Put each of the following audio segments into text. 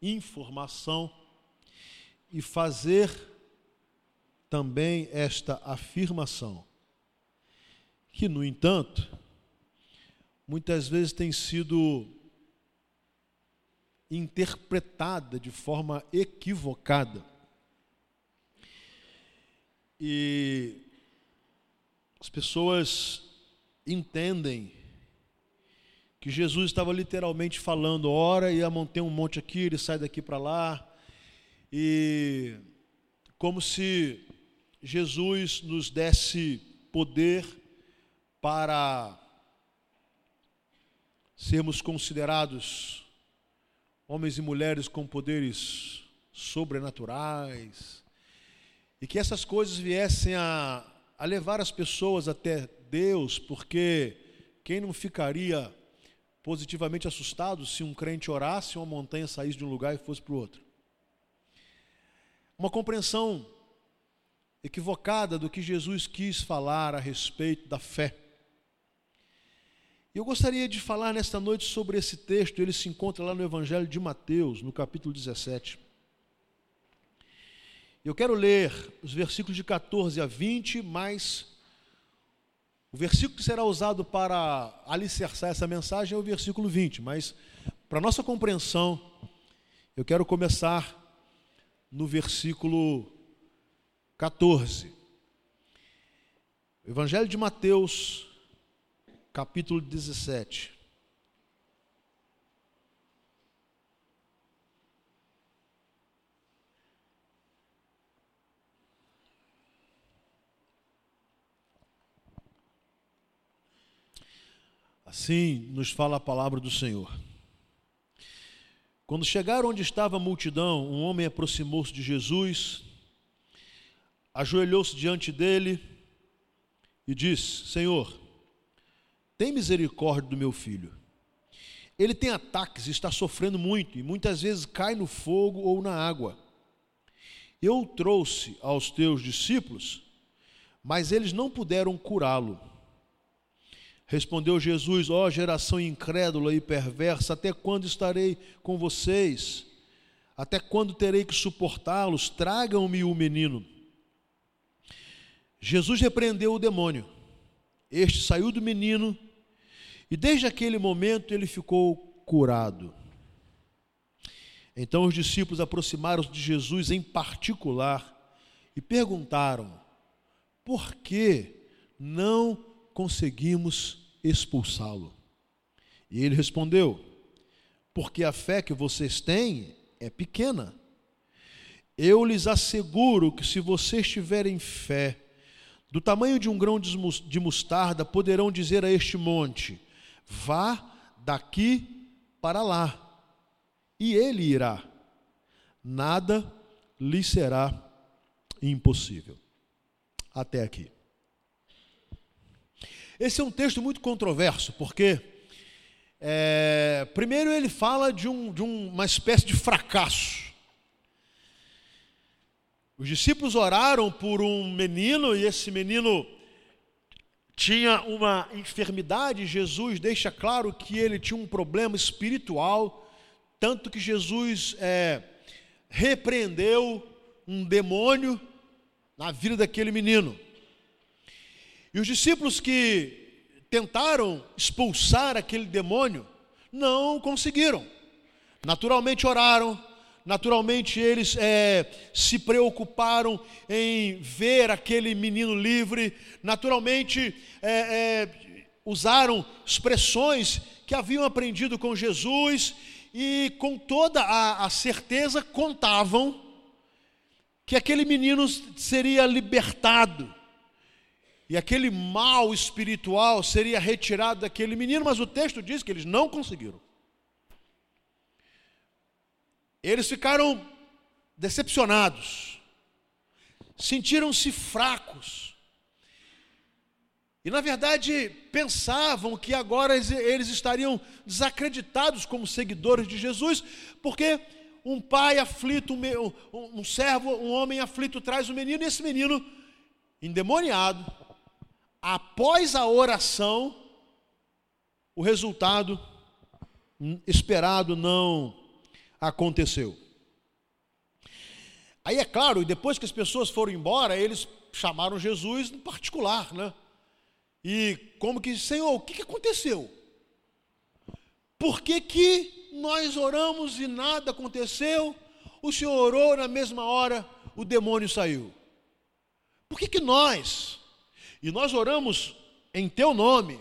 informação e fazer também esta afirmação, que, no entanto, muitas vezes tem sido interpretada de forma equivocada. E as pessoas entendem que Jesus estava literalmente falando, ora, ia montar um monte aqui, ele sai daqui para lá, e como se Jesus nos desse poder para sermos considerados homens e mulheres com poderes sobrenaturais, e que essas coisas viessem a, a levar as pessoas até Deus, porque quem não ficaria positivamente assustado se um crente orasse, uma montanha saísse de um lugar e fosse para o outro? Uma compreensão equivocada do que Jesus quis falar a respeito da fé. Eu gostaria de falar nesta noite sobre esse texto, ele se encontra lá no Evangelho de Mateus, no capítulo 17. Eu quero ler os versículos de 14 a 20, mas o versículo que será usado para alicerçar essa mensagem é o versículo 20, mas para nossa compreensão, eu quero começar no versículo 14. Evangelho de Mateus, capítulo 17. Assim nos fala a palavra do Senhor. Quando chegaram onde estava a multidão, um homem aproximou-se de Jesus, ajoelhou-se diante dele e disse: Senhor, tem misericórdia do meu filho. Ele tem ataques, está sofrendo muito e muitas vezes cai no fogo ou na água. Eu o trouxe aos teus discípulos, mas eles não puderam curá-lo. Respondeu Jesus: Ó oh, geração incrédula e perversa, até quando estarei com vocês? Até quando terei que suportá-los? Tragam-me o menino. Jesus repreendeu o demônio. Este saiu do menino e desde aquele momento ele ficou curado. Então os discípulos aproximaram-se de Jesus em particular e perguntaram: por que não conseguimos expulsá-lo? E ele respondeu: porque a fé que vocês têm é pequena. Eu lhes asseguro que se vocês tiverem fé, do tamanho de um grão de mostarda, poderão dizer a este monte: Vá daqui para lá, e ele irá. Nada lhe será impossível. Até aqui. Esse é um texto muito controverso, porque, é, primeiro, ele fala de, um, de uma espécie de fracasso. Os discípulos oraram por um menino e esse menino tinha uma enfermidade, Jesus deixa claro que ele tinha um problema espiritual, tanto que Jesus é, repreendeu um demônio na vida daquele menino. E os discípulos que tentaram expulsar aquele demônio não conseguiram. Naturalmente oraram, naturalmente eles é, se preocuparam em ver aquele menino livre, naturalmente é, é, usaram expressões que haviam aprendido com Jesus e com toda a, a certeza contavam que aquele menino seria libertado e aquele mal espiritual seria retirado daquele menino, mas o texto diz que eles não conseguiram. Eles ficaram decepcionados, sentiram-se fracos. E na verdade pensavam que agora eles estariam desacreditados como seguidores de Jesus, porque um pai aflito, um, servo, um homem aflito traz o um menino, e esse menino, endemoniado, após a oração, o resultado esperado não aconteceu. Aí é claro, depois que as pessoas foram embora, eles chamaram Jesus em particular, né? E como que, Senhor, o que, que aconteceu? Por que, que nós oramos e nada aconteceu? O Senhor orou na mesma hora, o demônio saiu. Por que, que nós, e nós oramos em teu nome,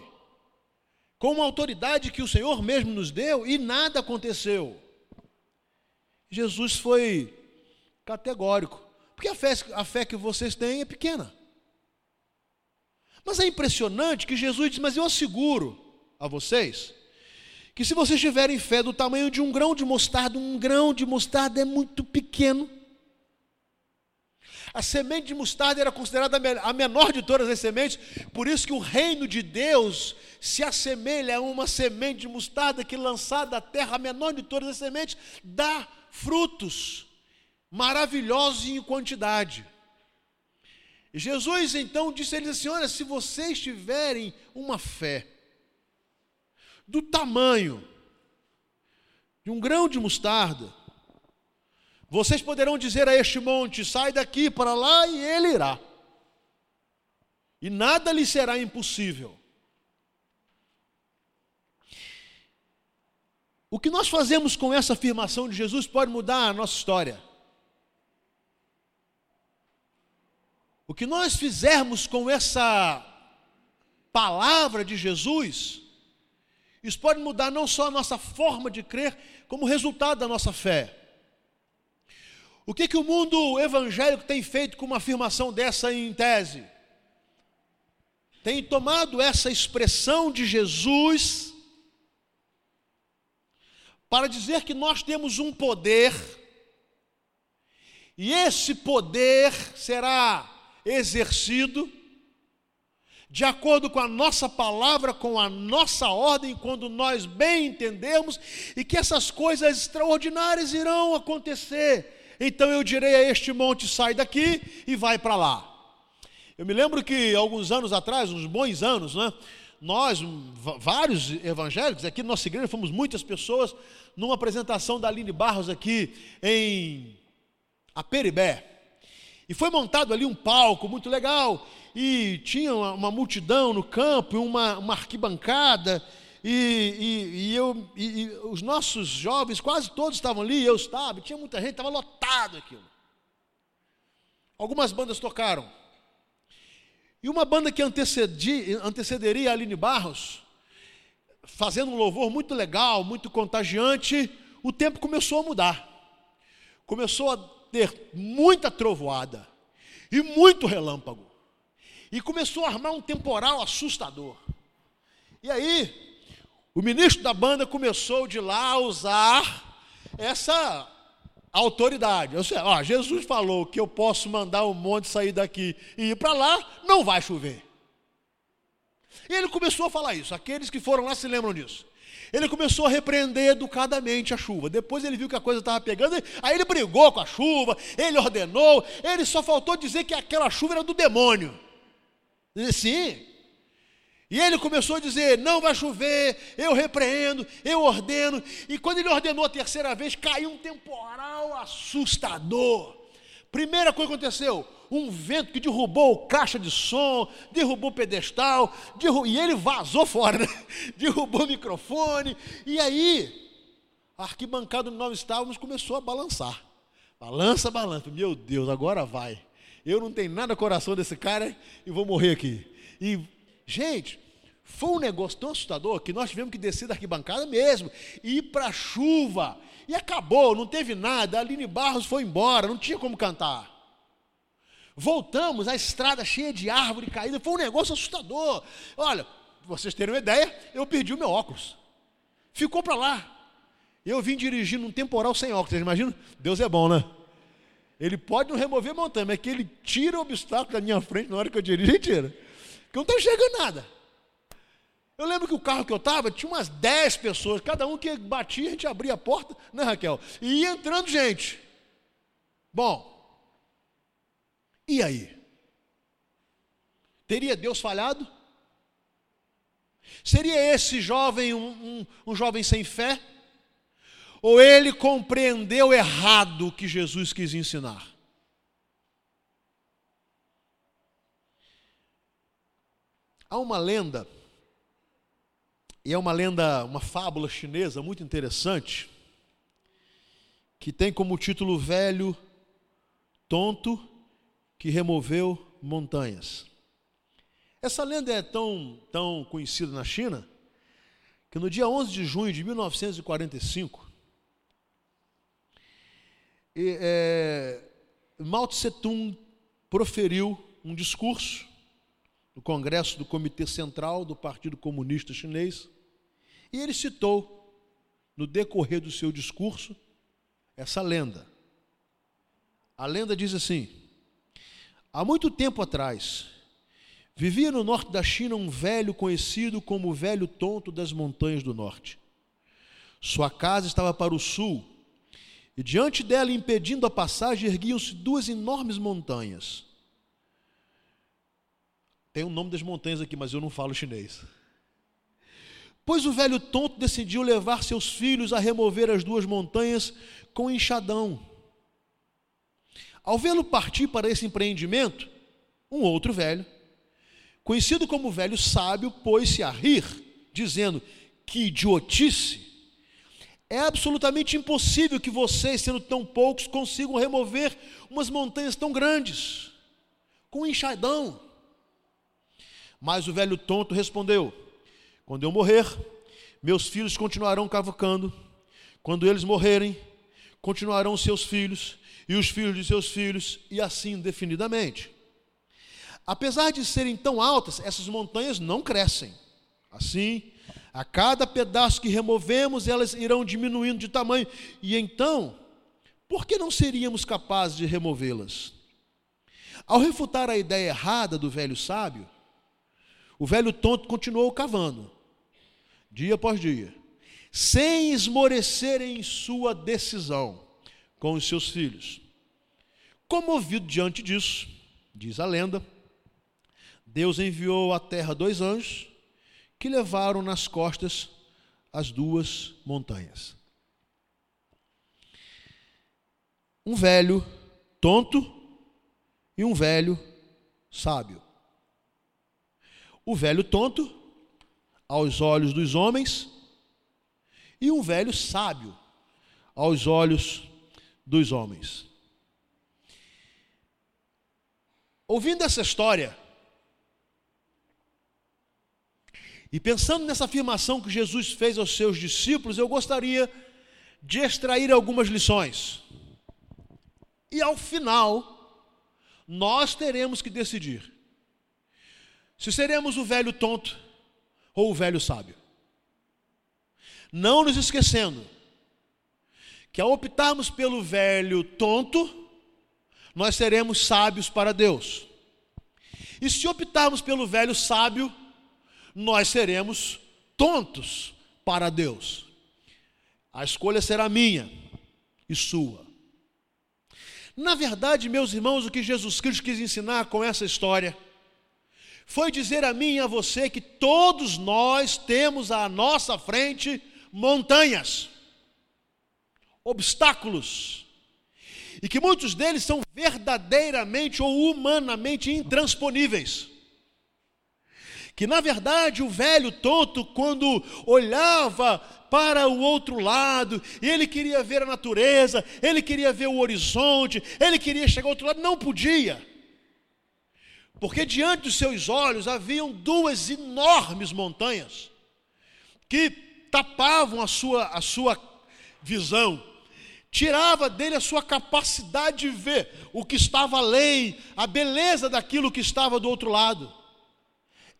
com uma autoridade que o Senhor mesmo nos deu, e nada aconteceu? Jesus foi categórico, porque a fé, a fé que vocês têm é pequena. Mas é impressionante que Jesus diz: Mas eu asseguro a vocês que se vocês tiverem fé do tamanho de um grão de mostarda, um grão de mostarda é muito pequeno. A semente de mostarda era considerada a menor de todas as sementes, por isso que o reino de Deus se assemelha a uma semente de mostarda que lançada à terra, a menor de todas as sementes, dá frutos maravilhosos em quantidade. Jesus então disse a eles assim: Olha, se vocês tiverem uma fé do tamanho de um grão de mostarda, vocês poderão dizer a este monte: sai daqui para lá, e ele irá. E nada lhe será impossível. O que nós fazemos com essa afirmação de Jesus pode mudar a nossa história. O que nós fizermos com essa palavra de Jesus, isso pode mudar não só a nossa forma de crer, como resultado da nossa fé. O que, que o mundo evangélico tem feito com uma afirmação dessa em tese? Tem tomado essa expressão de Jesus para dizer que nós temos um poder, e esse poder será exercido de acordo com a nossa palavra, com a nossa ordem, quando nós bem entendemos, e que essas coisas extraordinárias irão acontecer. Então eu direi a este monte: sai daqui e vai para lá. Eu me lembro que alguns anos atrás, uns bons anos, né? Nós, vários evangélicos, aqui na nossa igreja, fomos muitas pessoas numa apresentação da Aline Barros aqui em Aperibé. E foi montado ali um palco muito legal, e tinha uma, uma multidão no campo, uma, uma arquibancada, e, e, e eu, e, e, os nossos jovens, quase todos estavam ali, eu estava, tinha muita gente, estava lotado aquilo. Algumas bandas tocaram. E uma banda que antecedi, antecederia a Aline Barros, fazendo um louvor muito legal, muito contagiante, o tempo começou a mudar. Começou a ter muita trovoada e muito relâmpago. E começou a armar um temporal assustador. E aí, o ministro da banda começou de lá a usar essa autoridade. Eu sei, ó, Jesus falou que eu posso mandar um monte sair daqui e ir para lá, não vai chover. E ele começou a falar isso. Aqueles que foram lá se lembram disso. Ele começou a repreender educadamente a chuva. Depois ele viu que a coisa estava pegando, aí ele brigou com a chuva, ele ordenou, ele só faltou dizer que aquela chuva era do demônio. Sim. E ele começou a dizer: não vai chover, eu repreendo, eu ordeno. E quando ele ordenou a terceira vez, caiu um temporal assustador. Primeira coisa que aconteceu: um vento que derrubou caixa de som, derrubou pedestal, derrubou, e ele vazou fora, né? derrubou o microfone, e aí a arquibancada onde nós estávamos começou a balançar. Balança, balança. Meu Deus, agora vai. Eu não tenho nada coração desse cara e vou morrer aqui. E, gente, foi um negócio tão assustador que nós tivemos que descer da arquibancada mesmo, e ir para a chuva. E acabou, não teve nada. A Aline Barros foi embora, não tinha como cantar. Voltamos, a estrada cheia de árvore caída, foi um negócio assustador. Olha, vocês terem uma ideia, eu perdi o meu óculos. Ficou para lá. Eu vim dirigindo um temporal sem óculos, vocês imaginam? Deus é bom, né? Ele pode não remover montanha, mas que ele tira o obstáculo da minha frente na hora que eu dirijo, ele tira. Não estou enxergando nada. Eu lembro que o carro que eu estava tinha umas 10 pessoas, cada um que batia, a gente abria a porta, né, Raquel? E ia entrando gente. Bom, e aí? Teria Deus falhado? Seria esse jovem um, um, um jovem sem fé? ou ele compreendeu errado o que Jesus quis ensinar? Há uma lenda, e é uma lenda, uma fábula chinesa muito interessante, que tem como título Velho Tonto que removeu montanhas. Essa lenda é tão, tão conhecida na China que no dia 11 de junho de 1945, é, Mao Tse Tung proferiu um discurso no Congresso do Comitê Central do Partido Comunista Chinês, e ele citou, no decorrer do seu discurso, essa lenda. A lenda diz assim: há muito tempo atrás, vivia no norte da China um velho conhecido como o velho tonto das montanhas do norte. Sua casa estava para o sul, e diante dela, impedindo a passagem, erguiam-se duas enormes montanhas. Tem o nome das montanhas aqui, mas eu não falo chinês. Pois o velho tonto decidiu levar seus filhos a remover as duas montanhas com enxadão. Ao vê-lo partir para esse empreendimento, um outro velho, conhecido como velho sábio, pôs-se a rir, dizendo: Que idiotice! É absolutamente impossível que vocês, sendo tão poucos, consigam remover umas montanhas tão grandes com um enxadão. Mas o velho tonto respondeu: Quando eu morrer, meus filhos continuarão cavocando. Quando eles morrerem, continuarão seus filhos e os filhos de seus filhos, e assim indefinidamente. Apesar de serem tão altas, essas montanhas não crescem. Assim, a cada pedaço que removemos, elas irão diminuindo de tamanho. E então, por que não seríamos capazes de removê-las? Ao refutar a ideia errada do velho sábio, o velho tonto continuou cavando, dia após dia, sem esmorecer em sua decisão com os seus filhos. Comovido diante disso, diz a lenda, Deus enviou à terra dois anjos que levaram nas costas as duas montanhas. Um velho tonto e um velho sábio. O velho tonto, aos olhos dos homens, e um velho sábio, aos olhos dos homens. Ouvindo essa história, e pensando nessa afirmação que Jesus fez aos seus discípulos, eu gostaria de extrair algumas lições. E ao final, nós teremos que decidir se seremos o velho tonto ou o velho sábio. Não nos esquecendo que ao optarmos pelo velho tonto, nós seremos sábios para Deus. E se optarmos pelo velho sábio, nós seremos tontos para Deus. A escolha será minha e sua. Na verdade, meus irmãos, o que Jesus Cristo quis ensinar com essa história foi dizer a mim e a você que todos nós temos à nossa frente montanhas, obstáculos, e que muitos deles são verdadeiramente ou humanamente intransponíveis. Que na verdade o velho tonto, quando olhava para o outro lado, e ele queria ver a natureza, ele queria ver o horizonte, ele queria chegar ao outro lado, não podia porque diante dos seus olhos haviam duas enormes montanhas que tapavam a sua, a sua visão, tirava dele a sua capacidade de ver o que estava além, a beleza daquilo que estava do outro lado.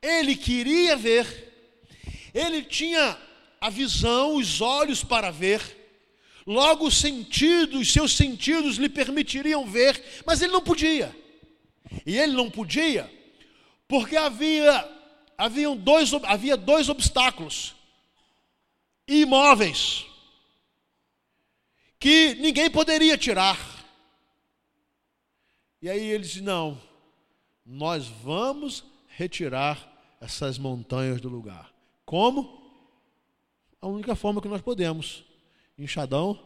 Ele queria ver, ele tinha a visão, os olhos para ver, logo os sentidos, seus sentidos lhe permitiriam ver, mas ele não podia. E ele não podia, porque havia, haviam dois, havia dois obstáculos imóveis que ninguém poderia tirar. E aí ele disse: Não, nós vamos retirar essas montanhas do lugar. Como? A única forma que nós podemos, Enxadão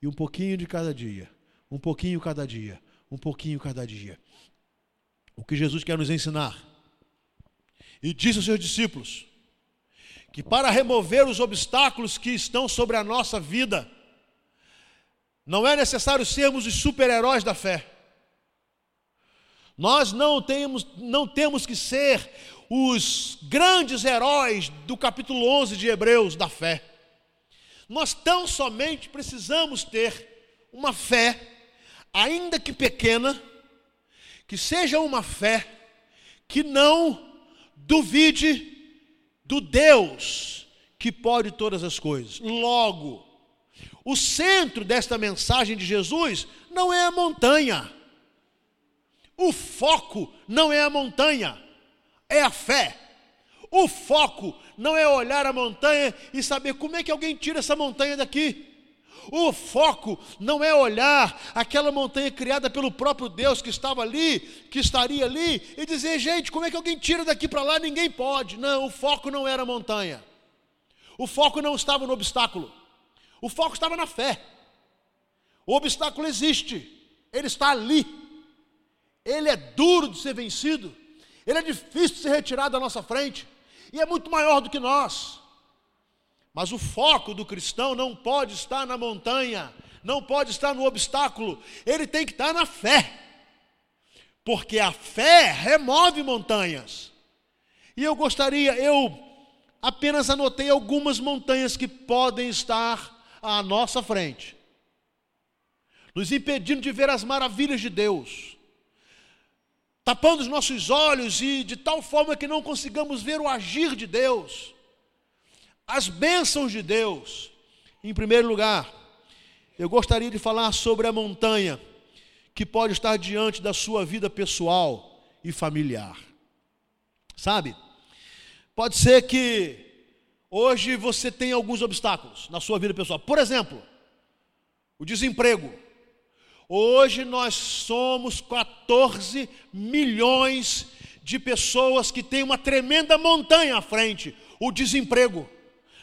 e um pouquinho de cada dia, um pouquinho cada dia, um pouquinho cada dia. O que Jesus quer nos ensinar? E disse aos seus discípulos que para remover os obstáculos que estão sobre a nossa vida, não é necessário sermos os super-heróis da fé. Nós não temos, não temos que ser os grandes heróis do capítulo 11 de Hebreus da fé. Nós tão somente precisamos ter uma fé, ainda que pequena, que seja uma fé que não duvide do Deus que pode todas as coisas. Logo, o centro desta mensagem de Jesus não é a montanha. O foco não é a montanha, é a fé. O foco não é olhar a montanha e saber como é que alguém tira essa montanha daqui. O foco não é olhar aquela montanha criada pelo próprio Deus que estava ali, que estaria ali, e dizer, gente, como é que alguém tira daqui para lá? Ninguém pode. Não, o foco não era a montanha. O foco não estava no obstáculo. O foco estava na fé. O obstáculo existe, ele está ali. Ele é duro de ser vencido, ele é difícil de ser retirado da nossa frente, e é muito maior do que nós. Mas o foco do cristão não pode estar na montanha, não pode estar no obstáculo, ele tem que estar na fé. Porque a fé remove montanhas. E eu gostaria, eu apenas anotei algumas montanhas que podem estar à nossa frente, nos impedindo de ver as maravilhas de Deus, tapando os nossos olhos e de tal forma que não consigamos ver o agir de Deus as bênçãos de Deus. Em primeiro lugar, eu gostaria de falar sobre a montanha que pode estar diante da sua vida pessoal e familiar. Sabe? Pode ser que hoje você tenha alguns obstáculos na sua vida pessoal. Por exemplo, o desemprego. Hoje nós somos 14 milhões de pessoas que têm uma tremenda montanha à frente, o desemprego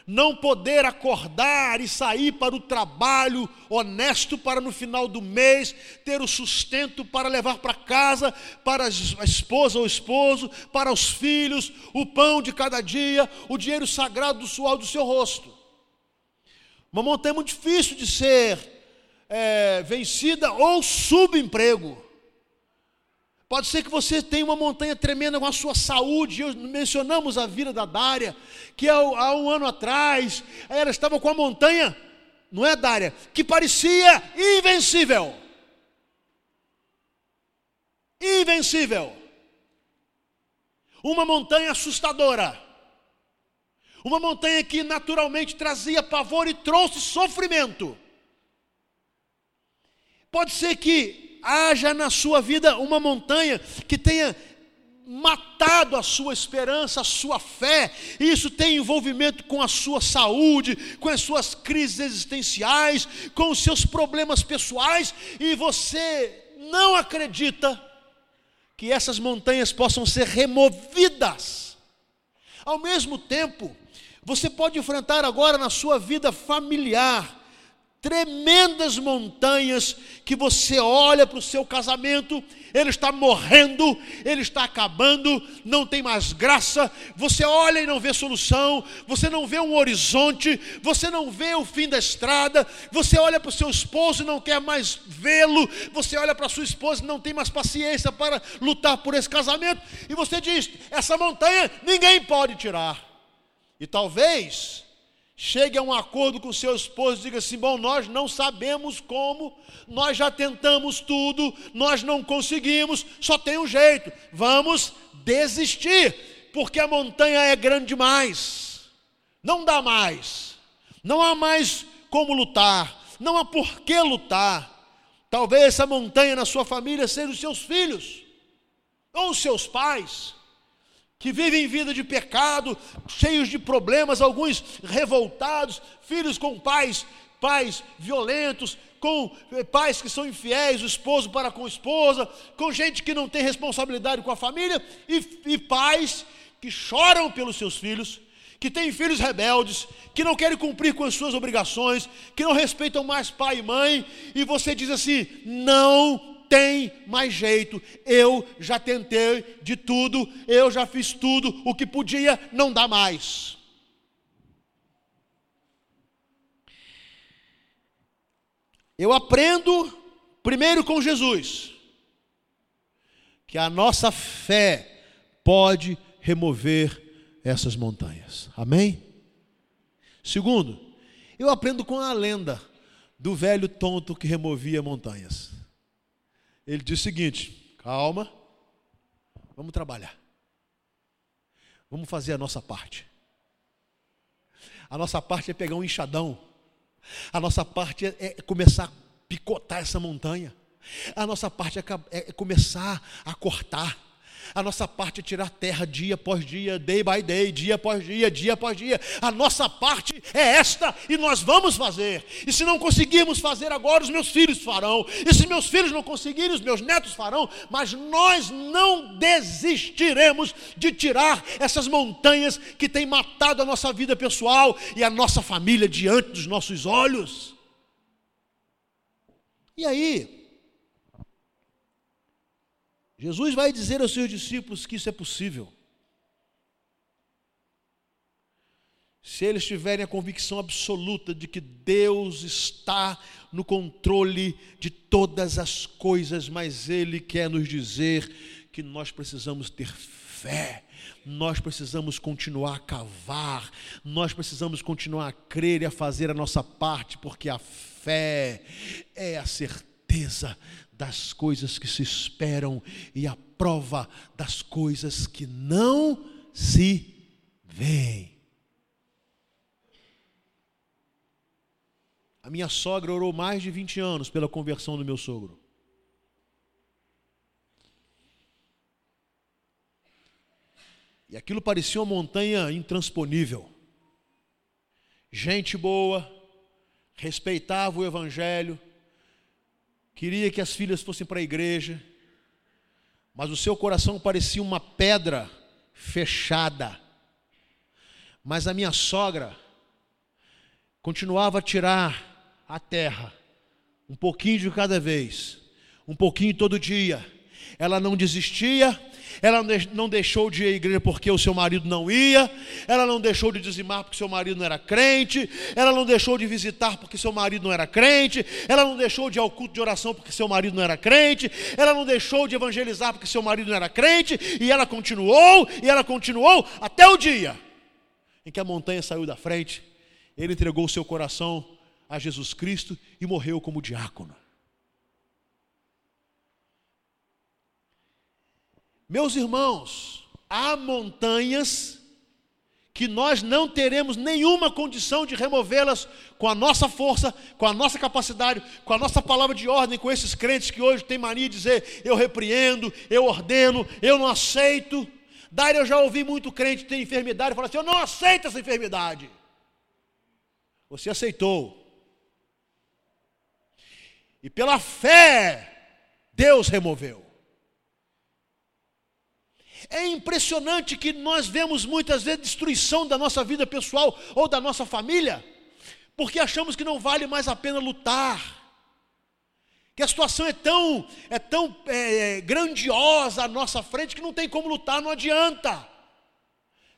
não poder acordar e sair para o trabalho honesto para no final do mês ter o sustento para levar para casa, para a esposa ou esposo, para os filhos, o pão de cada dia, o dinheiro sagrado do suor do seu rosto. Uma montanha muito difícil de ser é, vencida ou subemprego. Pode ser que você tenha uma montanha tremenda com a sua saúde. mencionamos a vida da Dária, que há, há um ano atrás ela estava com a montanha, não é Dária, que parecia invencível. Invencível. Uma montanha assustadora. Uma montanha que naturalmente trazia pavor e trouxe sofrimento. Pode ser que haja na sua vida uma montanha que tenha matado a sua esperança, a sua fé, isso tem envolvimento com a sua saúde, com as suas crises existenciais, com os seus problemas pessoais, e você não acredita que essas montanhas possam ser removidas. Ao mesmo tempo, você pode enfrentar agora na sua vida familiar tremendas montanhas que você olha para o seu casamento, ele está morrendo, ele está acabando, não tem mais graça. Você olha e não vê solução, você não vê um horizonte, você não vê o fim da estrada. Você olha para o seu esposo e não quer mais vê-lo, você olha para a sua esposa e não tem mais paciência para lutar por esse casamento, e você diz: essa montanha ninguém pode tirar. E talvez chegue a um acordo com seu esposo e diga assim: bom, nós não sabemos como, nós já tentamos tudo, nós não conseguimos, só tem um jeito, vamos desistir, porque a montanha é grande demais, não dá mais, não há mais como lutar, não há por que lutar. Talvez essa montanha na sua família seja os seus filhos, ou os seus pais que vivem vida de pecado, cheios de problemas, alguns revoltados, filhos com pais, pais violentos, com eh, pais que são infiéis, o esposo para com a esposa, com gente que não tem responsabilidade com a família, e, e pais que choram pelos seus filhos, que têm filhos rebeldes, que não querem cumprir com as suas obrigações, que não respeitam mais pai e mãe, e você diz assim: não tem mais jeito, eu já tentei de tudo, eu já fiz tudo, o que podia, não dá mais. Eu aprendo primeiro com Jesus que a nossa fé pode remover essas montanhas. Amém? Segundo, eu aprendo com a lenda do velho tonto que removia montanhas. Ele diz o seguinte: calma, vamos trabalhar, vamos fazer a nossa parte. A nossa parte é pegar um enxadão, a nossa parte é, é começar a picotar essa montanha, a nossa parte é, é começar a cortar. A nossa parte é tirar terra dia após dia, day by day, dia após dia, dia após dia. A nossa parte é esta e nós vamos fazer. E se não conseguirmos fazer agora, os meus filhos farão. E se meus filhos não conseguirem, os meus netos farão. Mas nós não desistiremos de tirar essas montanhas que têm matado a nossa vida pessoal e a nossa família diante dos nossos olhos. E aí, Jesus vai dizer aos seus discípulos que isso é possível. Se eles tiverem a convicção absoluta de que Deus está no controle de todas as coisas, mas Ele quer nos dizer que nós precisamos ter fé, nós precisamos continuar a cavar, nós precisamos continuar a crer e a fazer a nossa parte, porque a fé é a certeza das coisas que se esperam e a prova das coisas que não se veem. A minha sogra orou mais de 20 anos pela conversão do meu sogro. E aquilo parecia uma montanha intransponível. Gente boa, respeitava o Evangelho, queria que as filhas fossem para a igreja, mas o seu coração parecia uma pedra fechada. Mas a minha sogra continuava a tirar a terra, um pouquinho de cada vez, um pouquinho todo dia. Ela não desistia, ela não deixou de ir à igreja porque o seu marido não ia, ela não deixou de dizimar porque seu marido não era crente, ela não deixou de visitar porque seu marido não era crente, ela não deixou de ir ao culto de oração porque seu marido não era crente, ela não deixou de evangelizar porque seu marido não era crente, e ela continuou, e ela continuou até o dia em que a montanha saiu da frente, ele entregou o seu coração a Jesus Cristo e morreu como diácono. Meus irmãos, há montanhas que nós não teremos nenhuma condição de removê-las com a nossa força, com a nossa capacidade, com a nossa palavra de ordem, com esses crentes que hoje têm mania de dizer: eu repreendo, eu ordeno, eu não aceito. Daí eu já ouvi muito crente ter enfermidade e falar assim: eu não aceito essa enfermidade. Você aceitou. E pela fé, Deus removeu. É impressionante que nós vemos muitas vezes destruição da nossa vida pessoal ou da nossa família, porque achamos que não vale mais a pena lutar. Que a situação é tão, é tão é, grandiosa à nossa frente que não tem como lutar, não adianta.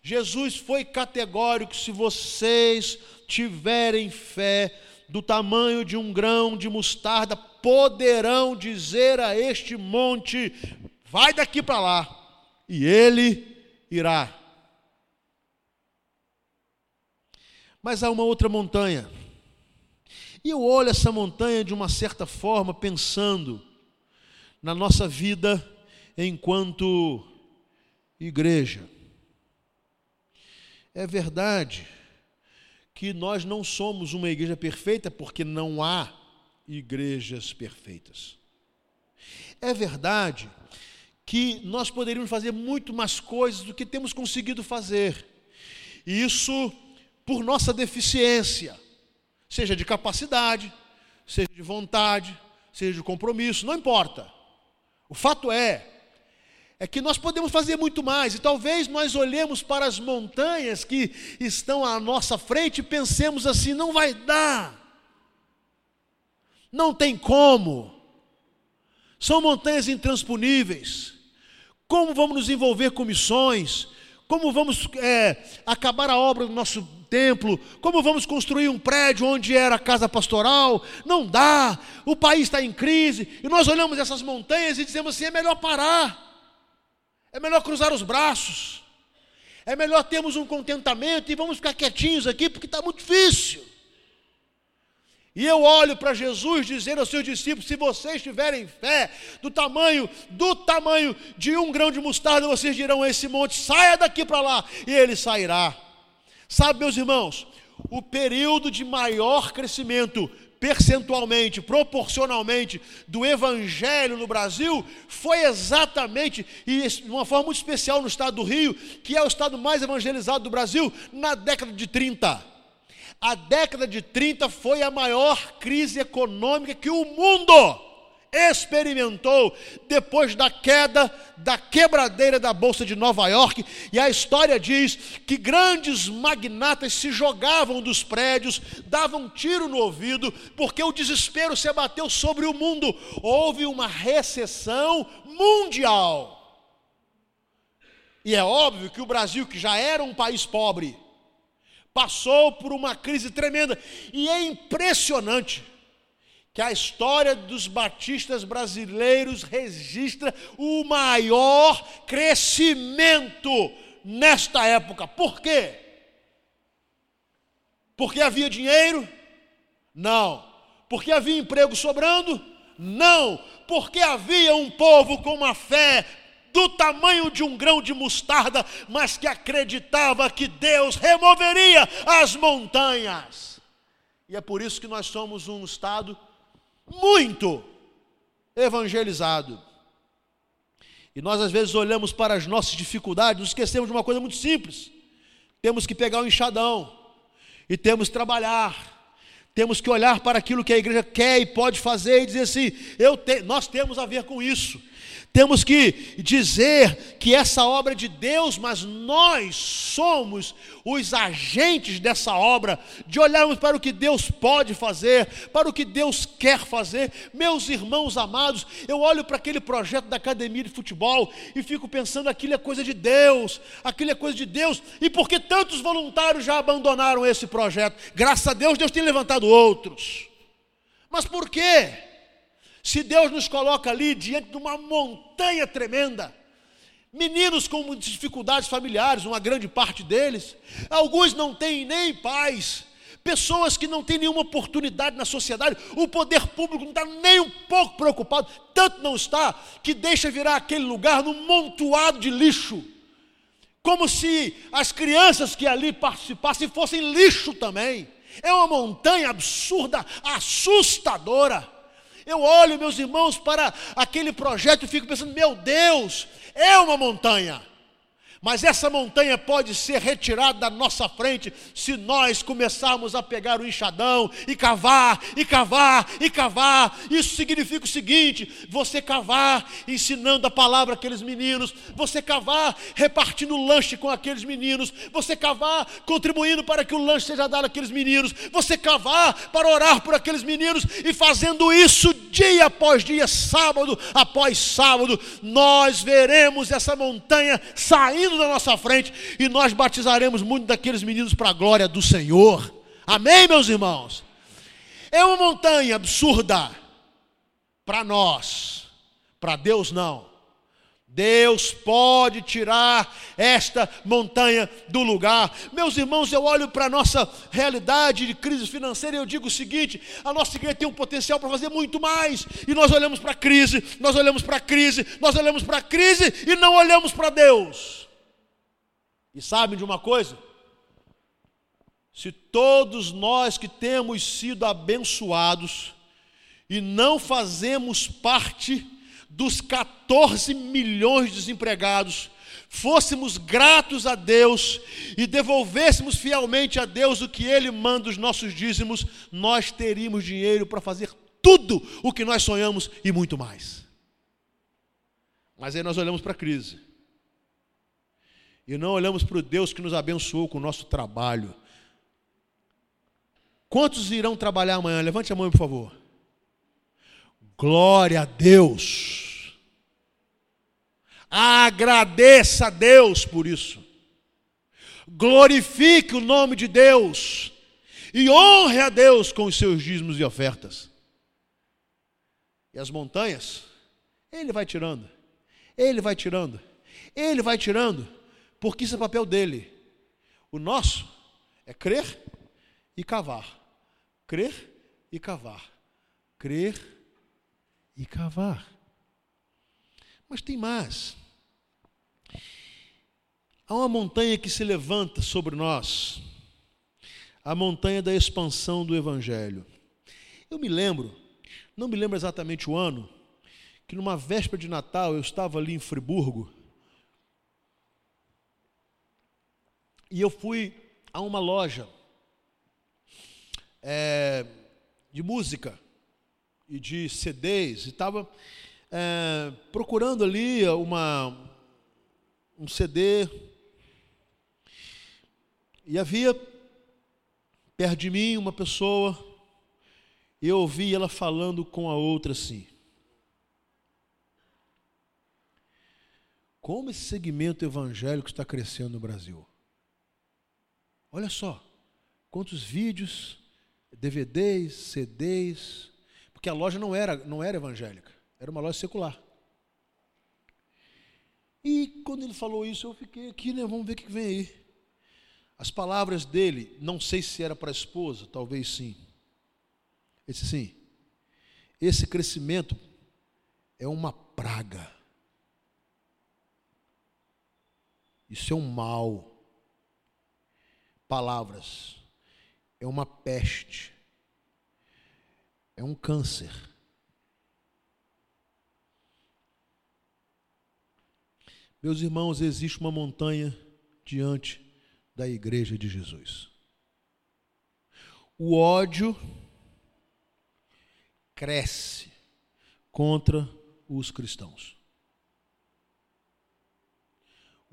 Jesus foi categórico: se vocês tiverem fé do tamanho de um grão de mostarda, poderão dizer a este monte: vai daqui para lá e ele irá. Mas há uma outra montanha. E eu olho essa montanha de uma certa forma, pensando na nossa vida enquanto igreja. É verdade que nós não somos uma igreja perfeita porque não há igrejas perfeitas. É verdade que nós poderíamos fazer muito mais coisas do que temos conseguido fazer. E isso por nossa deficiência, seja de capacidade, seja de vontade, seja de compromisso, não importa. O fato é, é que nós podemos fazer muito mais, e talvez nós olhemos para as montanhas que estão à nossa frente e pensemos assim: não vai dar, não tem como, são montanhas intransponíveis. Como vamos nos envolver com missões? Como vamos é, acabar a obra do nosso templo? Como vamos construir um prédio onde era a casa pastoral? Não dá, o país está em crise, e nós olhamos essas montanhas e dizemos assim: é melhor parar. É melhor cruzar os braços. É melhor termos um contentamento e vamos ficar quietinhos aqui porque está muito difícil. E eu olho para Jesus dizendo aos seus discípulos: se vocês tiverem fé do tamanho, do tamanho de um grão de mostarda, vocês dirão a esse monte: saia daqui para lá, e ele sairá. Sabe, meus irmãos, o período de maior crescimento percentualmente, proporcionalmente, do evangelho no Brasil, foi exatamente, e de uma forma muito especial no estado do Rio, que é o estado mais evangelizado do Brasil, na década de 30. A década de 30 foi a maior crise econômica que o mundo experimentou depois da queda da quebradeira da Bolsa de Nova York, e a história diz que grandes magnatas se jogavam dos prédios, davam tiro no ouvido, porque o desespero se abateu sobre o mundo. Houve uma recessão mundial. E é óbvio que o Brasil, que já era um país pobre, passou por uma crise tremenda, e é impressionante que a história dos batistas brasileiros registra o maior crescimento nesta época. Por quê? Porque havia dinheiro? Não. Porque havia emprego sobrando? Não. Porque havia um povo com uma fé do tamanho de um grão de mostarda, mas que acreditava que Deus removeria as montanhas. E é por isso que nós somos um estado muito evangelizado. E nós às vezes olhamos para as nossas dificuldades, nos esquecemos de uma coisa muito simples. Temos que pegar o um enxadão e temos que trabalhar. Temos que olhar para aquilo que a igreja quer e pode fazer e dizer assim: eu te, nós temos a ver com isso. Temos que dizer que essa obra é de Deus, mas nós somos os agentes dessa obra, de olharmos para o que Deus pode fazer, para o que Deus quer fazer. Meus irmãos amados, eu olho para aquele projeto da academia de futebol e fico pensando: aquilo é coisa de Deus, aquilo é coisa de Deus, e por que tantos voluntários já abandonaram esse projeto? Graças a Deus, Deus tem levantado outros. Mas por quê? Se Deus nos coloca ali diante de uma montanha tremenda, meninos com dificuldades familiares, uma grande parte deles, alguns não têm nem pais, pessoas que não têm nenhuma oportunidade na sociedade, o poder público não está nem um pouco preocupado, tanto não está, que deixa virar aquele lugar num montoado de lixo, como se as crianças que ali participassem fossem lixo também. É uma montanha absurda, assustadora. Eu olho, meus irmãos, para aquele projeto e fico pensando: meu Deus, é uma montanha. Mas essa montanha pode ser retirada da nossa frente se nós começarmos a pegar o enxadão e cavar, e cavar, e cavar. Isso significa o seguinte: você cavar ensinando a palavra àqueles meninos, você cavar repartindo lanche com aqueles meninos, você cavar contribuindo para que o lanche seja dado àqueles meninos, você cavar para orar por aqueles meninos e fazendo isso dia após dia, sábado após sábado, nós veremos essa montanha saindo da nossa frente e nós batizaremos muitos daqueles meninos para a glória do Senhor. Amém, meus irmãos? É uma montanha absurda para nós, para Deus não. Deus pode tirar esta montanha do lugar. Meus irmãos, eu olho para a nossa realidade de crise financeira e eu digo o seguinte: a nossa igreja tem um potencial para fazer muito mais. E nós olhamos para a crise, nós olhamos para a crise, nós olhamos para a crise e não olhamos para Deus. E sabem de uma coisa? Se todos nós que temos sido abençoados e não fazemos parte dos 14 milhões de desempregados, fôssemos gratos a Deus e devolvêssemos fielmente a Deus o que Ele manda os nossos dízimos, nós teríamos dinheiro para fazer tudo o que nós sonhamos e muito mais. Mas aí nós olhamos para a crise. E não olhamos para o Deus que nos abençoou com o nosso trabalho. Quantos irão trabalhar amanhã? Levante a mão, por favor. Glória a Deus. Agradeça a Deus por isso. Glorifique o nome de Deus. E honre a Deus com os seus dízimos e ofertas. E as montanhas, Ele vai tirando. Ele vai tirando. Ele vai tirando. Porque isso é papel dele. O nosso é crer e cavar. Crer e cavar. Crer e cavar. Mas tem mais. Há uma montanha que se levanta sobre nós, a montanha da expansão do Evangelho. Eu me lembro, não me lembro exatamente o ano, que numa véspera de Natal eu estava ali em Friburgo e eu fui a uma loja é, de música e de CDs, e estava é, procurando ali uma, um CD, e havia perto de mim uma pessoa, e eu ouvi ela falando com a outra assim. Como esse segmento evangélico está crescendo no Brasil? Olha só, quantos vídeos, DVDs, CDs, porque a loja não era, não era evangélica, era uma loja secular. E quando ele falou isso, eu fiquei aqui, né? Vamos ver o que vem aí. As palavras dele, não sei se era para a esposa, talvez sim. Ele disse assim: esse crescimento é uma praga. Isso é um mal. Palavras. É uma peste é um câncer. Meus irmãos, existe uma montanha diante da igreja de Jesus. O ódio cresce contra os cristãos.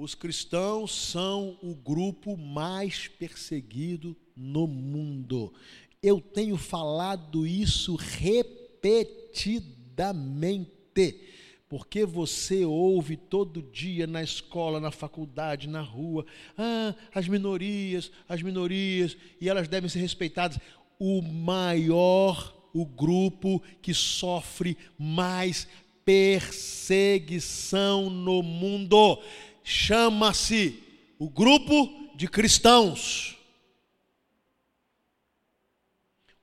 Os cristãos são o grupo mais perseguido no mundo. Eu tenho falado isso repetidamente, porque você ouve todo dia na escola, na faculdade, na rua, ah, as minorias, as minorias, e elas devem ser respeitadas. O maior, o grupo que sofre mais perseguição no mundo, chama-se o grupo de cristãos.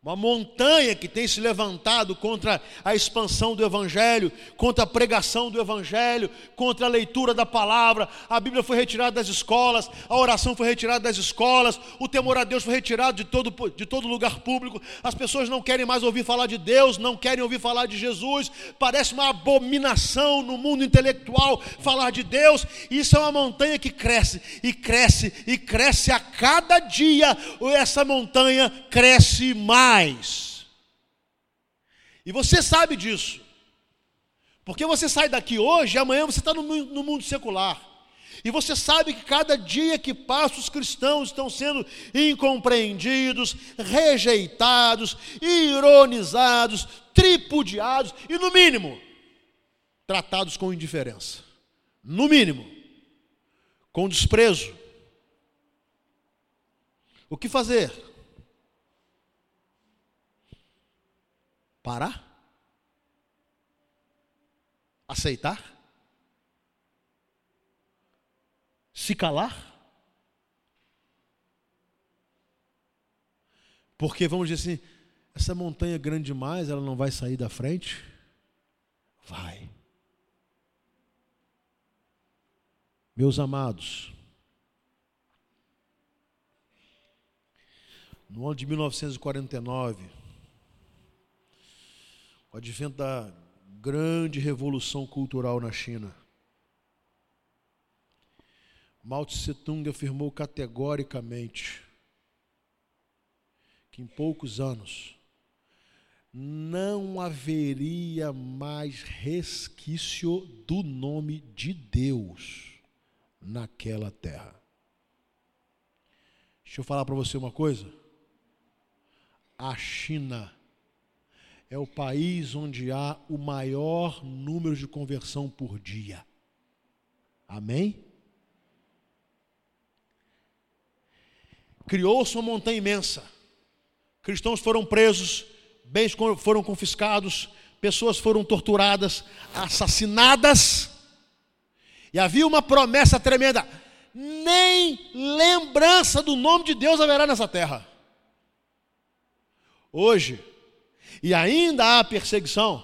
Uma montanha que tem se levantado contra a expansão do Evangelho, contra a pregação do Evangelho, contra a leitura da palavra. A Bíblia foi retirada das escolas, a oração foi retirada das escolas, o temor a Deus foi retirado de todo, de todo lugar público. As pessoas não querem mais ouvir falar de Deus, não querem ouvir falar de Jesus. Parece uma abominação no mundo intelectual falar de Deus. Isso é uma montanha que cresce e cresce e cresce a cada dia. Essa montanha cresce mais mais. E você sabe disso. Porque você sai daqui hoje, e amanhã você está no, no mundo secular. E você sabe que cada dia que passa, os cristãos estão sendo incompreendidos, rejeitados, ironizados, tripudiados e, no mínimo, tratados com indiferença. No mínimo, com desprezo. O que fazer? Parar? Aceitar? Se calar? Porque vamos dizer assim, essa montanha é grande demais, ela não vai sair da frente? Vai. Meus amados, no ano de 1949, o advento da grande revolução cultural na China. Mao Tse Tung afirmou categoricamente que em poucos anos não haveria mais resquício do nome de Deus naquela terra. Deixa eu falar para você uma coisa. A China é o país onde há o maior número de conversão por dia. Amém? Criou-se uma montanha imensa. Cristãos foram presos, bens foram confiscados, pessoas foram torturadas, assassinadas. E havia uma promessa tremenda: nem lembrança do nome de Deus haverá nessa terra. Hoje, e ainda há perseguição,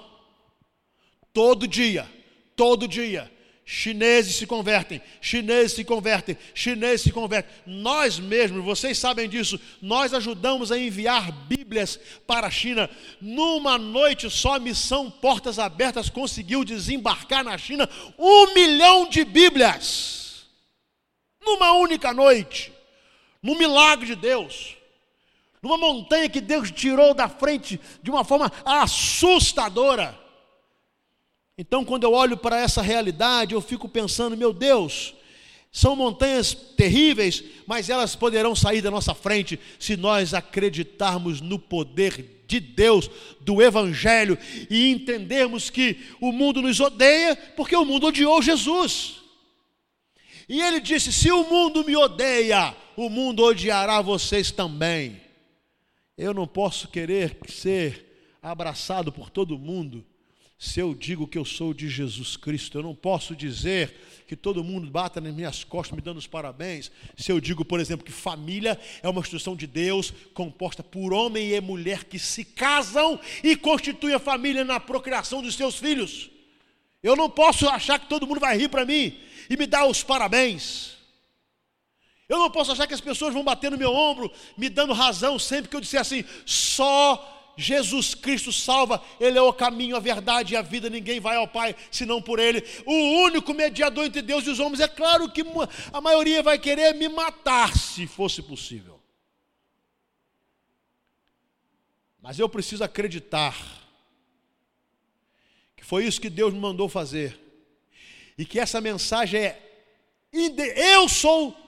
todo dia, todo dia, chineses se convertem, chineses se convertem, chineses se convertem. Nós mesmos, vocês sabem disso, nós ajudamos a enviar Bíblias para a China. Numa noite só, a missão Portas Abertas conseguiu desembarcar na China um milhão de Bíblias. Numa única noite. No milagre de Deus. Numa montanha que Deus tirou da frente de uma forma assustadora. Então, quando eu olho para essa realidade, eu fico pensando, meu Deus, são montanhas terríveis, mas elas poderão sair da nossa frente se nós acreditarmos no poder de Deus, do Evangelho e entendermos que o mundo nos odeia porque o mundo odiou Jesus. E ele disse: Se o mundo me odeia, o mundo odiará vocês também. Eu não posso querer ser abraçado por todo mundo se eu digo que eu sou de Jesus Cristo. Eu não posso dizer que todo mundo bata nas minhas costas me dando os parabéns. Se eu digo, por exemplo, que família é uma instituição de Deus composta por homem e mulher que se casam e constituem a família na procriação dos seus filhos. Eu não posso achar que todo mundo vai rir para mim e me dar os parabéns. Eu não posso achar que as pessoas vão bater no meu ombro, me dando razão sempre que eu disser assim, só Jesus Cristo salva, Ele é o caminho, a verdade e a vida, ninguém vai ao Pai senão por Ele. O único mediador entre Deus e os homens. É claro que a maioria vai querer me matar, se fosse possível. Mas eu preciso acreditar que foi isso que Deus me mandou fazer, e que essa mensagem é: eu sou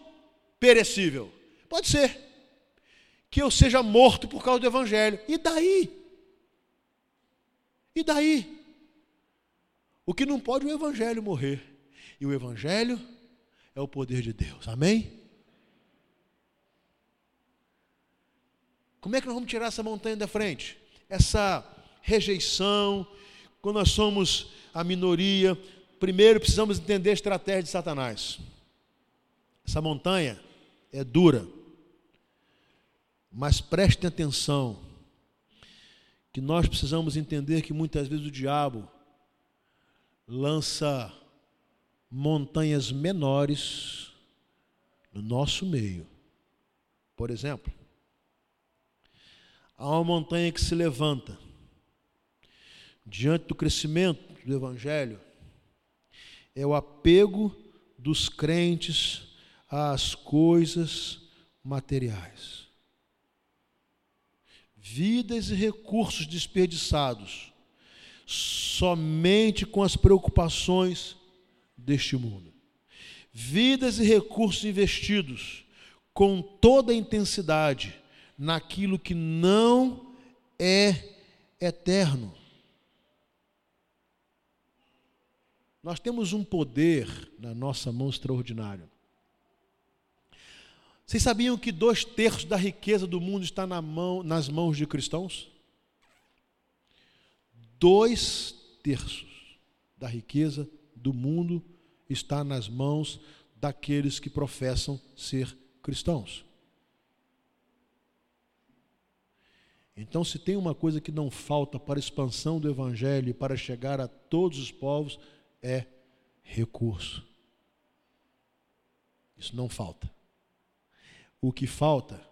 perecível. Pode ser que eu seja morto por causa do Evangelho. E daí? E daí? O que não pode é o Evangelho morrer. E o Evangelho é o poder de Deus. Amém? Como é que nós vamos tirar essa montanha da frente? Essa rejeição, quando nós somos a minoria, primeiro precisamos entender a estratégia de Satanás. Essa montanha é dura. Mas prestem atenção, que nós precisamos entender que muitas vezes o diabo lança montanhas menores no nosso meio. Por exemplo, há uma montanha que se levanta diante do crescimento do Evangelho, é o apego dos crentes às coisas materiais vidas e recursos desperdiçados somente com as preocupações deste mundo. Vidas e recursos investidos com toda a intensidade naquilo que não é eterno. Nós temos um poder na nossa mão extraordinário. Vocês sabiam que dois terços da riqueza do mundo está na mão, nas mãos de cristãos? Dois terços da riqueza do mundo está nas mãos daqueles que professam ser cristãos. Então, se tem uma coisa que não falta para a expansão do Evangelho e para chegar a todos os povos, é recurso. Isso não falta. O que falta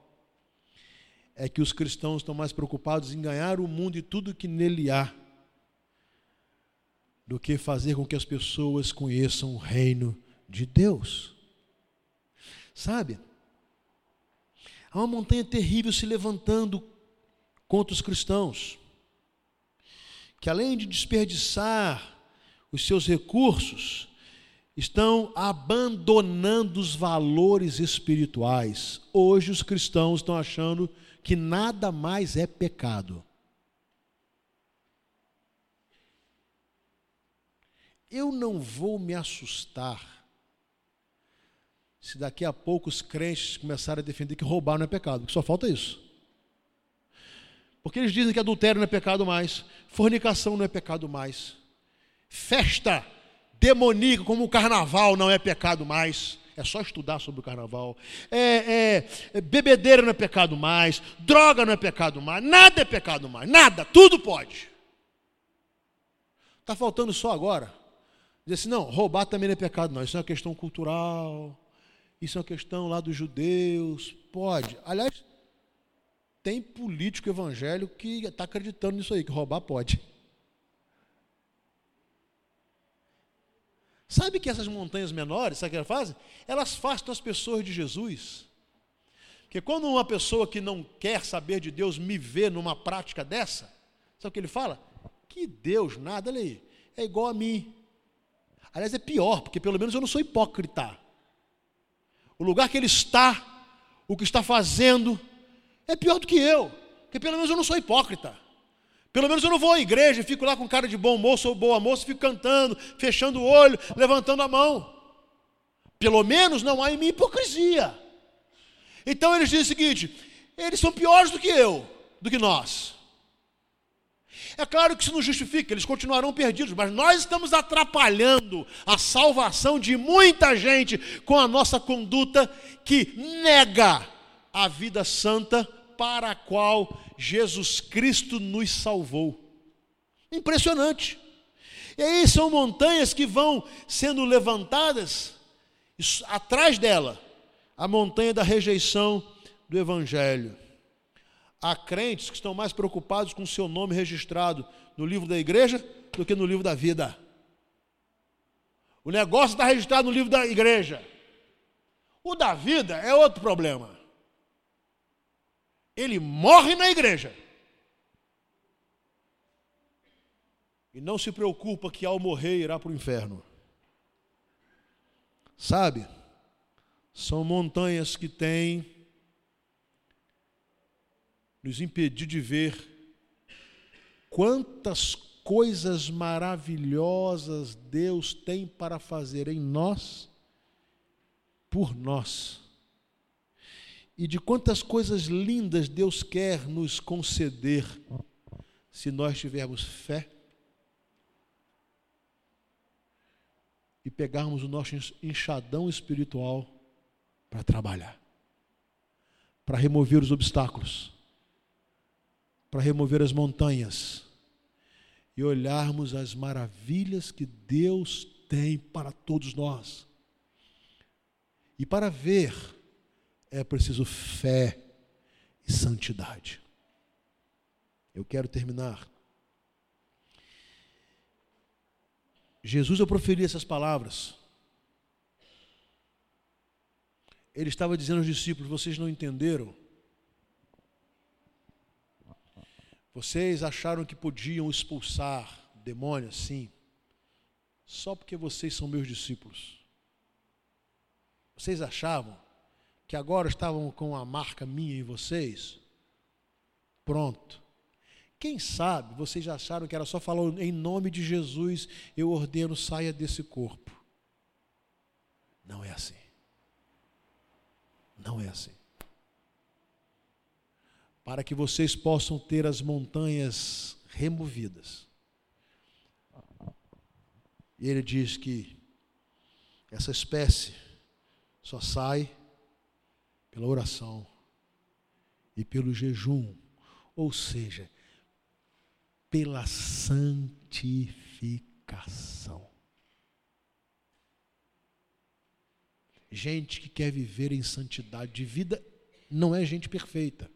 é que os cristãos estão mais preocupados em ganhar o mundo e tudo que nele há, do que fazer com que as pessoas conheçam o reino de Deus. Sabe? Há uma montanha terrível se levantando contra os cristãos. que além de desperdiçar os seus recursos, estão abandonando os valores espirituais. Hoje os cristãos estão achando que nada mais é pecado. Eu não vou me assustar se daqui a pouco os crentes começarem a defender que roubar não é pecado, porque só falta isso. Porque eles dizem que adultério não é pecado mais, fornicação não é pecado mais, festa demoníaca como o carnaval não é pecado mais. É só estudar sobre o carnaval. É, é, é, bebedeira não é pecado mais. Droga não é pecado mais. Nada é pecado mais. Nada. Tudo pode. Está faltando só agora. Dizer assim, não, roubar também não é pecado, não. Isso é uma questão cultural. Isso é uma questão lá dos judeus. Pode. Aliás, tem político evangélico que está acreditando nisso aí, que roubar pode. Sabe que essas montanhas menores, sabe o que elas fazem? Elas afastam as pessoas de Jesus. Porque quando uma pessoa que não quer saber de Deus me vê numa prática dessa, sabe o que ele fala? Que Deus, nada, olha aí, é igual a mim. Aliás, é pior, porque pelo menos eu não sou hipócrita o lugar que ele está, o que está fazendo, é pior do que eu, porque pelo menos eu não sou hipócrita. Pelo menos eu não vou à igreja fico lá com cara de bom moço ou boa moça, fico cantando, fechando o olho, levantando a mão. Pelo menos não há em mim hipocrisia. Então eles dizem o seguinte: eles são piores do que eu, do que nós. É claro que isso não justifica, eles continuarão perdidos, mas nós estamos atrapalhando a salvação de muita gente com a nossa conduta que nega a vida santa para a qual Jesus Cristo nos salvou. Impressionante. E aí são montanhas que vão sendo levantadas, atrás dela, a montanha da rejeição do Evangelho. Há crentes que estão mais preocupados com o seu nome registrado no livro da igreja do que no livro da vida. O negócio está registrado no livro da igreja. O da vida é outro problema. Ele morre na igreja. E não se preocupa que ao morrer irá para o inferno. Sabe? São montanhas que têm nos impedir de ver quantas coisas maravilhosas Deus tem para fazer em nós, por nós. E de quantas coisas lindas Deus quer nos conceder, se nós tivermos fé e pegarmos o nosso enxadão espiritual para trabalhar, para remover os obstáculos para remover as montanhas e olharmos as maravilhas que Deus tem para todos nós. E para ver é preciso fé e santidade. Eu quero terminar. Jesus, eu proferi essas palavras. Ele estava dizendo aos discípulos: vocês não entenderam Vocês acharam que podiam expulsar demônios assim, só porque vocês são meus discípulos. Vocês achavam que agora estavam com a marca minha em vocês? Pronto. Quem sabe vocês acharam que era só falar em nome de Jesus, eu ordeno, saia desse corpo. Não é assim. Não é assim para que vocês possam ter as montanhas removidas. E ele diz que essa espécie só sai pela oração e pelo jejum, ou seja, pela santificação. Gente que quer viver em santidade de vida não é gente perfeita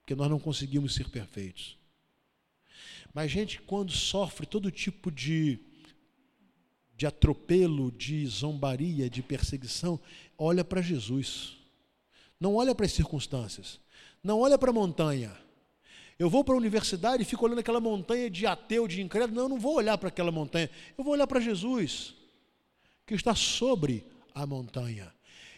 porque nós não conseguimos ser perfeitos. Mas gente, quando sofre todo tipo de, de atropelo, de zombaria, de perseguição, olha para Jesus. Não olha para as circunstâncias. Não olha para a montanha. Eu vou para a universidade e fico olhando aquela montanha de ateu, de incrédulo. Não, eu não vou olhar para aquela montanha. Eu vou olhar para Jesus, que está sobre a montanha.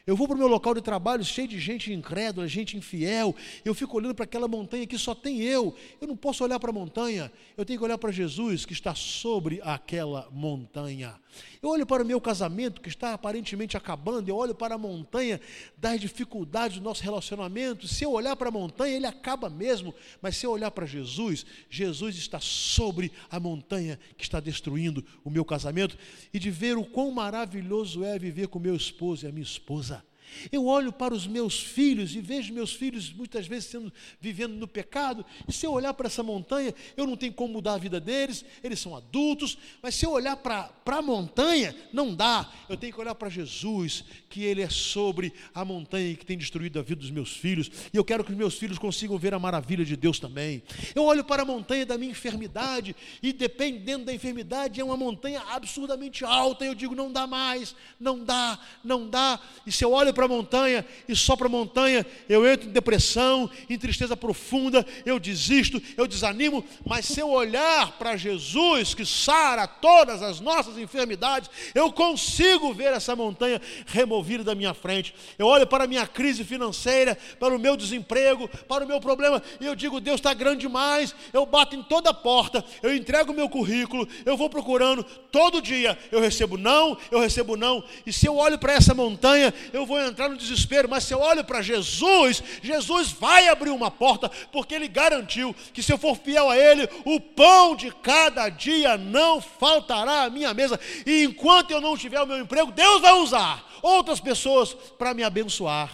Eu vou para o meu local de trabalho cheio de gente incrédula, gente infiel. Eu fico olhando para aquela montanha que só tem eu. Eu não posso olhar para a montanha. Eu tenho que olhar para Jesus que está sobre aquela montanha. Eu olho para o meu casamento que está aparentemente acabando. Eu olho para a montanha das dificuldades do nosso relacionamento. Se eu olhar para a montanha, ele acaba mesmo. Mas se eu olhar para Jesus, Jesus está sobre a montanha que está destruindo o meu casamento. E de ver o quão maravilhoso é viver com meu esposo e a minha esposa. Eu olho para os meus filhos e vejo meus filhos muitas vezes sendo, vivendo no pecado, e se eu olhar para essa montanha, eu não tenho como mudar a vida deles, eles são adultos, mas se eu olhar para, a montanha, não dá. Eu tenho que olhar para Jesus, que Ele é sobre a montanha que tem destruído a vida dos meus filhos, e eu quero que os meus filhos consigam ver a maravilha de Deus também. Eu olho para a montanha da minha enfermidade, e dependendo da enfermidade, é uma montanha absurdamente alta, e eu digo, não dá mais, não dá, não dá. E se eu olho para a montanha e só para a montanha, eu entro em depressão, em tristeza profunda, eu desisto, eu desanimo, mas se eu olhar para Jesus, que sara todas as nossas enfermidades, eu consigo ver essa montanha removida da minha frente. Eu olho para a minha crise financeira, para o meu desemprego, para o meu problema, e eu digo: Deus está grande demais. Eu bato em toda porta, eu entrego o meu currículo, eu vou procurando, todo dia eu recebo não, eu recebo não, e se eu olho para essa montanha, eu vou entrar no desespero, mas se eu olho para Jesus, Jesus vai abrir uma porta, porque Ele garantiu que se eu for fiel a Ele, o pão de cada dia não faltará à minha mesa, e enquanto eu não tiver o meu emprego, Deus vai usar outras pessoas para me abençoar.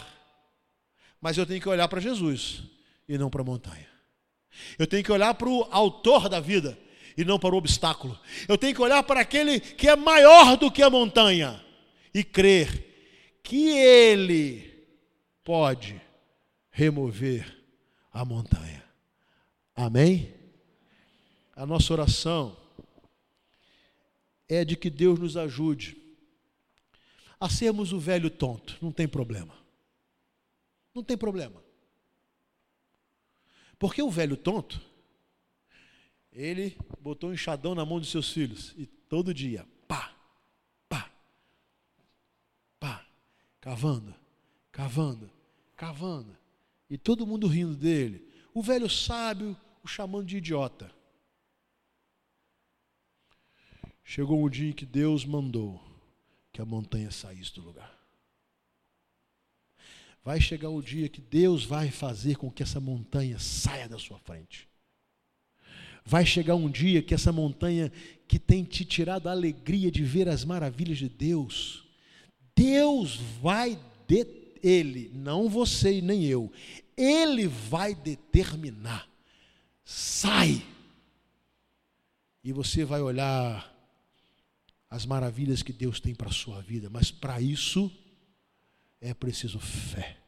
Mas eu tenho que olhar para Jesus e não para a montanha. Eu tenho que olhar para o autor da vida e não para o obstáculo. Eu tenho que olhar para aquele que é maior do que a montanha e crer que Ele pode remover a montanha. Amém? A nossa oração é de que Deus nos ajude a sermos o velho tonto, não tem problema. Não tem problema. Porque o velho tonto, ele botou um enxadão na mão dos seus filhos e todo dia, cavando, cavando, cavando. E todo mundo rindo dele. O velho sábio o chamando de idiota. Chegou um dia em que Deus mandou que a montanha saísse do lugar. Vai chegar o dia que Deus vai fazer com que essa montanha saia da sua frente. Vai chegar um dia que essa montanha que tem te tirado a alegria de ver as maravilhas de Deus, Deus vai de, ele, não você e nem eu, ele vai determinar. Sai. E você vai olhar as maravilhas que Deus tem para a sua vida, mas para isso é preciso fé.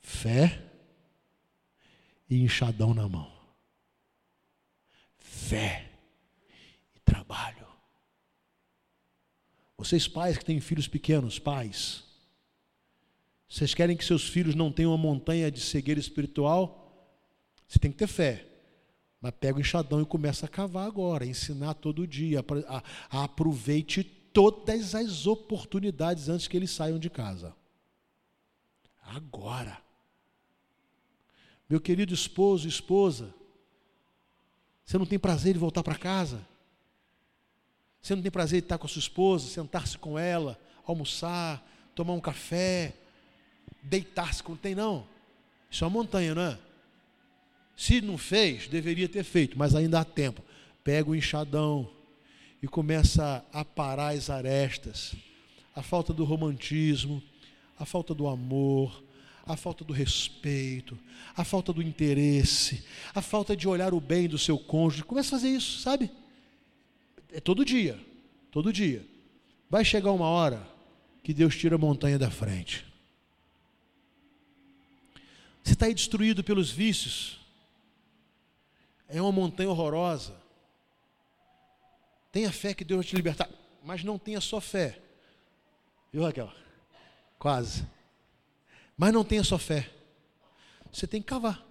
Fé e enxadão na mão. Fé e trabalho. Vocês pais que têm filhos pequenos, pais, vocês querem que seus filhos não tenham uma montanha de cegueira espiritual? Você tem que ter fé. Mas pega o enxadão e começa a cavar agora, ensinar todo dia, a, a, aproveite todas as oportunidades antes que eles saiam de casa. Agora. Meu querido esposo, esposa, você não tem prazer de voltar para casa? Você não tem prazer de estar com a sua esposa, sentar-se com ela, almoçar, tomar um café, deitar-se com. Tem não. Isso é uma montanha, não é? Se não fez, deveria ter feito, mas ainda há tempo. Pega o enxadão e começa a parar as arestas. A falta do romantismo, a falta do amor, a falta do respeito, a falta do interesse, a falta de olhar o bem do seu cônjuge. Começa a fazer isso, sabe? É todo dia, todo dia. Vai chegar uma hora que Deus tira a montanha da frente. Você está aí destruído pelos vícios. É uma montanha horrorosa. Tenha fé que Deus vai te libertar, mas não tenha só fé. Viu, Raquel? Quase. Mas não tenha só fé. Você tem que cavar.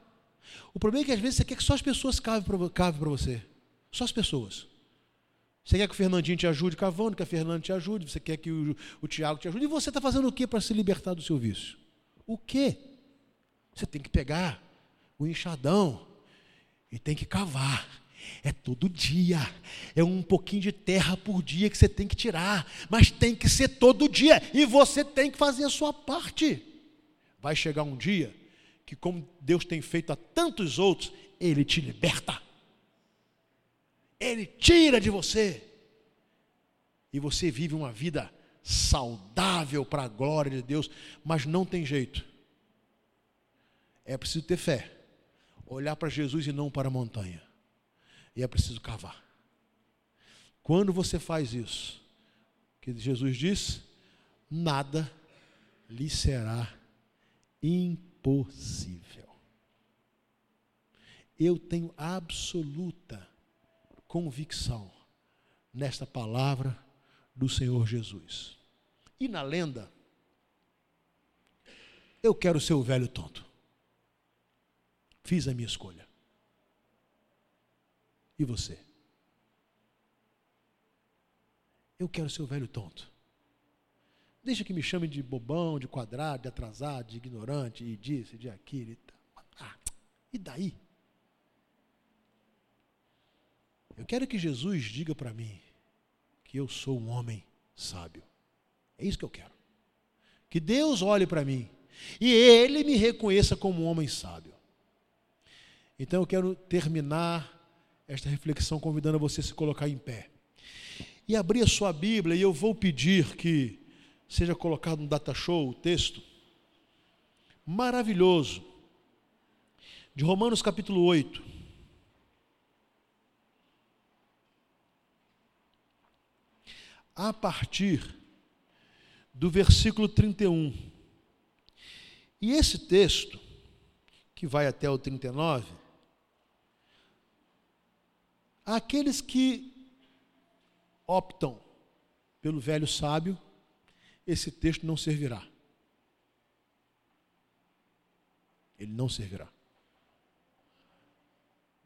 O problema é que às vezes você quer que só as pessoas cavem para você. Só as pessoas. Você quer que o Fernandinho te ajude cavando, que a Fernanda te ajude, você quer que o, o Tiago te ajude. E você está fazendo o que para se libertar do seu vício? O quê? Você tem que pegar o enxadão e tem que cavar. É todo dia. É um pouquinho de terra por dia que você tem que tirar. Mas tem que ser todo dia. E você tem que fazer a sua parte. Vai chegar um dia que, como Deus tem feito a tantos outros, Ele te liberta. Ele tira de você. E você vive uma vida saudável para a glória de Deus, mas não tem jeito. É preciso ter fé, olhar para Jesus e não para a montanha. E é preciso cavar. Quando você faz isso, que Jesus diz, nada lhe será impossível. Eu tenho absoluta convicção nesta palavra do Senhor Jesus. E na lenda, eu quero ser o velho tonto. Fiz a minha escolha. E você? Eu quero ser o velho tonto. Deixa que me chamem de bobão, de quadrado, de atrasado, de ignorante, e disso, de aquilo. Ah, e daí? Eu quero que Jesus diga para mim que eu sou um homem sábio. É isso que eu quero. Que Deus olhe para mim e Ele me reconheça como um homem sábio. Então eu quero terminar esta reflexão convidando você a se colocar em pé. E abrir a sua Bíblia, e eu vou pedir que seja colocado no data show o texto maravilhoso de Romanos capítulo 8. A partir do versículo 31. E esse texto, que vai até o 39, aqueles que optam pelo velho sábio, esse texto não servirá. Ele não servirá.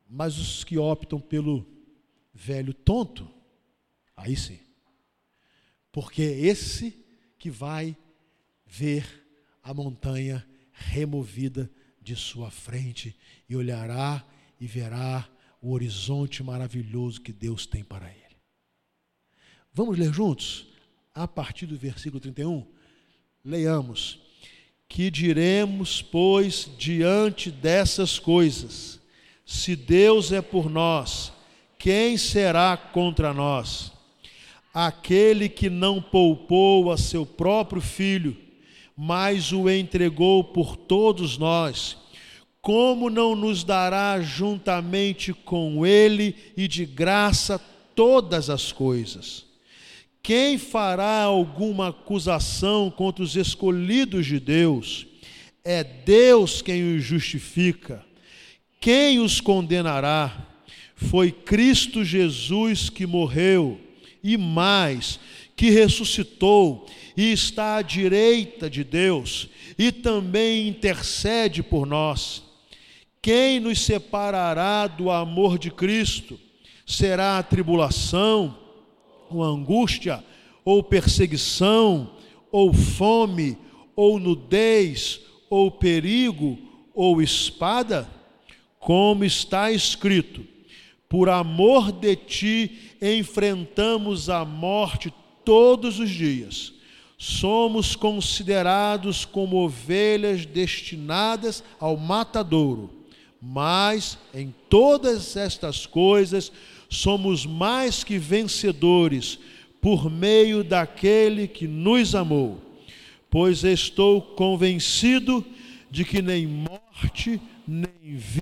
Mas os que optam pelo velho tonto, aí sim porque é esse que vai ver a montanha removida de sua frente e olhará e verá o horizonte maravilhoso que Deus tem para ele. Vamos ler juntos? A partir do versículo 31, leiamos: Que diremos, pois, diante dessas coisas? Se Deus é por nós, quem será contra nós? Aquele que não poupou a seu próprio filho, mas o entregou por todos nós, como não nos dará juntamente com ele e de graça todas as coisas? Quem fará alguma acusação contra os escolhidos de Deus? É Deus quem os justifica. Quem os condenará? Foi Cristo Jesus que morreu e mais, que ressuscitou e está à direita de Deus e também intercede por nós. Quem nos separará do amor de Cristo? Será a tribulação, ou angústia, ou perseguição, ou fome, ou nudez, ou perigo, ou espada? Como está escrito: por amor de ti enfrentamos a morte todos os dias. Somos considerados como ovelhas destinadas ao matadouro. Mas em todas estas coisas somos mais que vencedores por meio daquele que nos amou. Pois estou convencido de que nem morte, nem vida